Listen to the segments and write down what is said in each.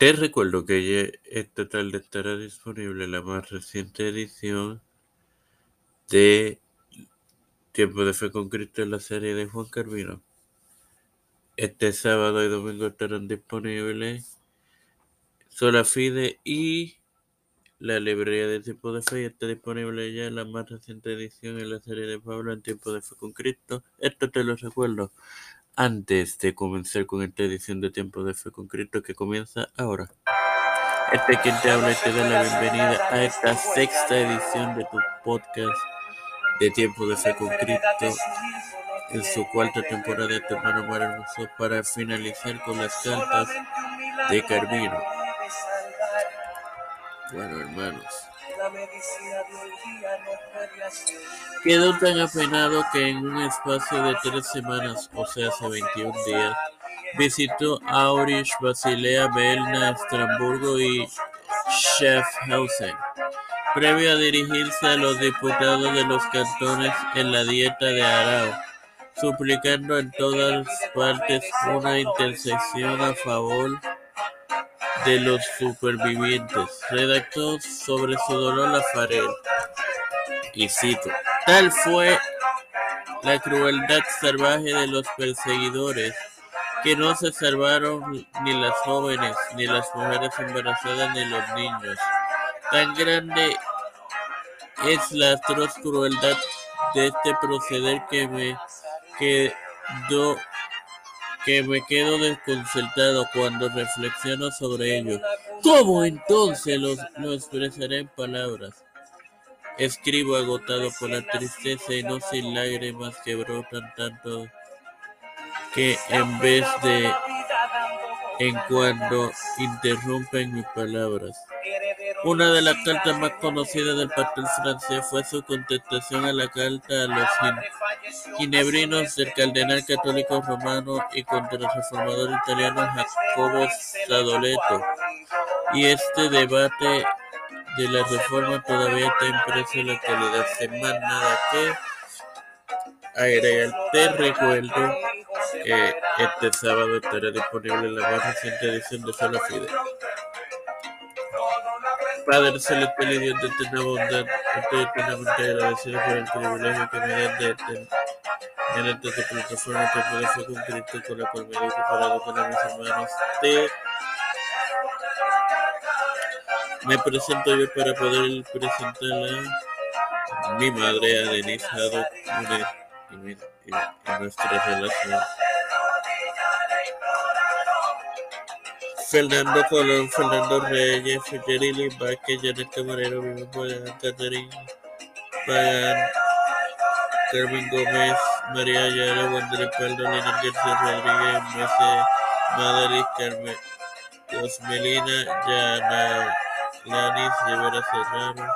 Te recuerdo que esta tarde estará disponible la más reciente edición de Tiempo de Fe con Cristo en la serie de Juan Carvino. Este sábado y domingo estarán disponibles Sola Fide y la librería de Tiempo de Fe. está disponible ya la más reciente edición en la serie de Pablo en Tiempo de Fe con Cristo. Esto te lo recuerdo antes de comenzar con esta edición de Tiempo de Fe con Cristo que comienza ahora. Este es quien te habla y te da la bienvenida a esta sexta edición de tu podcast de Tiempo de Fe con Cristo en su cuarta temporada de hermano para finalizar con las cartas de Carmino. Bueno, hermanos. Quedó tan apenado que en un espacio de tres semanas, o sea, hace 21 días, visitó Aurich, Basilea, Belna, Estrasburgo y Schaffhausen, previo a dirigirse a los diputados de los cantones en la dieta de Arau, suplicando en todas partes una intercesión a favor de los supervivientes. Redactó sobre su dolor la Farel. Y cito, tal fue la crueldad salvaje de los perseguidores que no se salvaron ni las jóvenes, ni las mujeres embarazadas, ni los niños. Tan grande es la atroz crueldad de este proceder que me quedó que me quedo desconcertado cuando reflexiono sobre ello. ¿Cómo entonces lo, lo expresaré en palabras? Escribo agotado por la tristeza y no sin lágrimas que brotan tanto que en vez de en cuando interrumpen mis palabras. Una de las cartas más conocidas del pastor francés fue su contestación a la carta a los ginebrinos del cardenal católico romano y contra el reformador italiano Jacobo Sadoleto. Y este debate de la reforma todavía está impreso en la actualidad. Sin más nada que agregar, te recuerdo que este sábado estará disponible la más reciente edición de Sola Fide. Padre celestial y Dios de eterna bondad, estoy eternamente agradecido por el privilegio que me dan de tener mediante tu plataforma te puedes con Cristo con la cual me he preparado con mis hermanos. Te me presento yo para poder presentar a mi madre, a Denise Haddock, y, y, y nuestra relación. Fernando Colón, Fernando Reyes, Jerry Vázquez, Janet Camarero, Vivo Pagan, Catarina Pagan, Carmen Gómez, María Ayala, Wander Paldo, Lina García Rodríguez, Mese, Madrid, Carmen, Lanis, Rivera Serrano,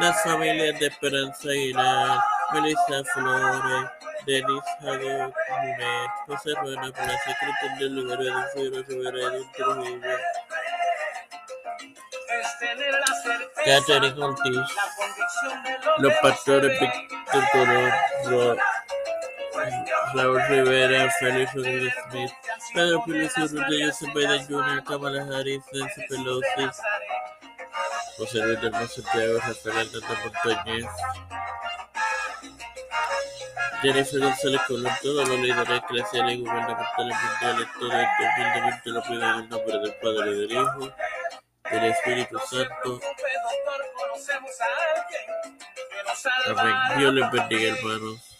las familias de Esperanza Aguilar, Melissa Flores, Denis Haddock Munet, José Ruena, Plaza Cristian del lugar de Rivera de Trujillo, Catherine Ortiz, los pastores Víctor Colón, Raúl Rivera, Félix Rodríguez Smith, Pedro Pérez Rodríguez Cepeda Jr., Kamala Harris, Nancy Pelosi, José Luis del Santiago, Rafael Montañez, Jennifer González Colón, todos los líderes eclesiales y gubernamentales mundiales, todo esto humildemente lo pido en el nombre del Padre, del Hijo, del Espíritu Santo. Amén. Dios les bendiga, hermanos.